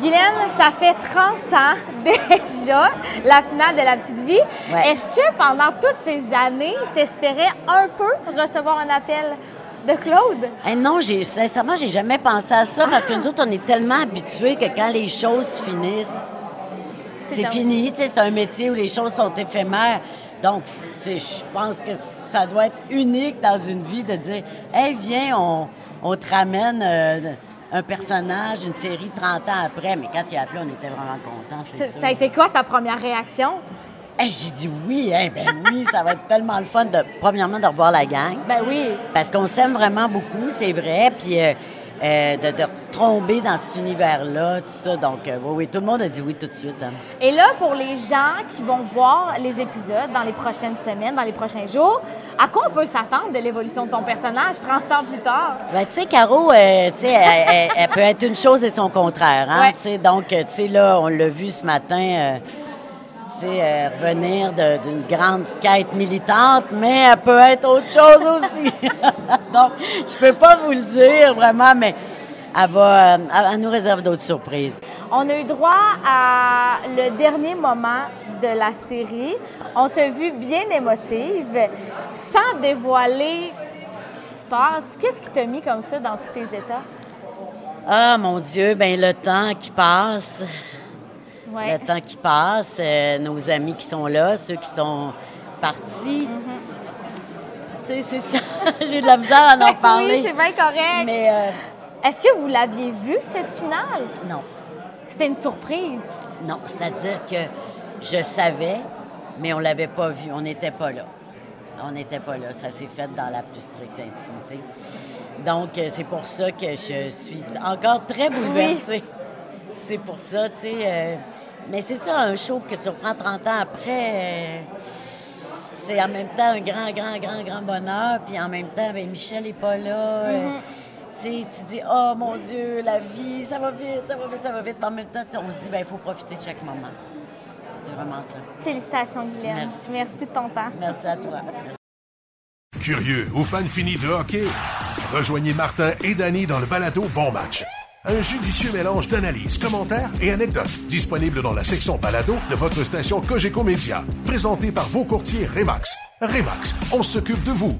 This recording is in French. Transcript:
Guylaine, ça fait 30 ans déjà, la finale de la petite vie. Ouais. Est-ce que pendant toutes ces années, tu espérais un peu recevoir un appel de Claude? Eh non, j'ai, sincèrement, j'ai jamais pensé à ça parce que nous autres, on est tellement habitués que quand les choses finissent, c'est un- fini. C'est un métier où les choses sont éphémères. Donc, je pense que ça doit être unique dans une vie de dire Hey, viens, on, on te ramène euh, un personnage, une série 30 ans après. Mais quand tu as appelé, on était vraiment contents, c'est Ça a été quoi ta première réaction? Hey, j'ai dit oui, hein, ben oui, ça va être tellement le fun, de, premièrement, de revoir la gang. Ben oui. Parce qu'on s'aime vraiment beaucoup, c'est vrai. Puis euh, euh, de, de tomber dans cet univers-là, tout ça. Donc, euh, oui, oui, tout le monde a dit oui tout de suite. hein. Et là, pour les gens qui vont voir les épisodes dans les prochaines semaines, dans les prochains jours, à quoi on peut s'attendre de l'évolution de ton personnage 30 ans plus tard? Ben, tu sais, Caro, euh, tu sais, elle, elle- elle peut être une chose et son contraire. Hein? Ouais. Donc, tu sais, là, on l'a vu ce matin. Sais, euh, revenir d'une grande quête militante, mais elle peut être autre chose aussi. Donc, je peux pas vous le dire vraiment, mais elle va, euh, elle, elle nous réserve d'autres surprises. On a eu droit à le dernier moment de la série. On t'a vu bien émotive, sans dévoiler ce qui se passe. Qu'est-ce qui t'a mis comme ça dans tous tes états? Ah, mon Dieu, ben le temps qui passe. Ouais. Le temps qui passe, euh, nos amis qui sont là, ceux qui sont partis. Tu sais, c'est ça. J'ai de la misère à en parler. Oui, c'est bien correct. Mais euh, Est-ce que vous l'aviez vu, cette finale? non, C'était une surprise. non. C'est-à-dire que je savais, mais on l'avait pas vu. On n'était pas là. On n'était pas là. Ça s'est fait dans la plus stricte intimité. Donc, euh, c'est pour ça que je suis encore très bouleversée. C'est pour ça, tu sais. euh, mais c'est ça, un show que tu reprends 30 ans après, euh, c'est en même temps un grand, grand, grand, grand bonheur. Puis en même temps, ben, Michel n'est pas là. euh, tu sais, tu dis, oh mon Dieu, la vie, ça va vite, ça va vite, ça va vite. Mais en même temps, on se dit, ben, il faut profiter de chaque moment. C'est vraiment ça. Félicitations, Guylaine. Merci. Merci de ton temps. Merci à toi. Curieux ou fan fini de hockey? Rejoignez Martin et Danny dans le balado Bon Match. Un judicieux mélange d'analyses, commentaires et anecdotes disponible dans la section balado de votre station Cogeco Média. Présenté par vos courtiers Remax. Remax, on s'occupe de vous.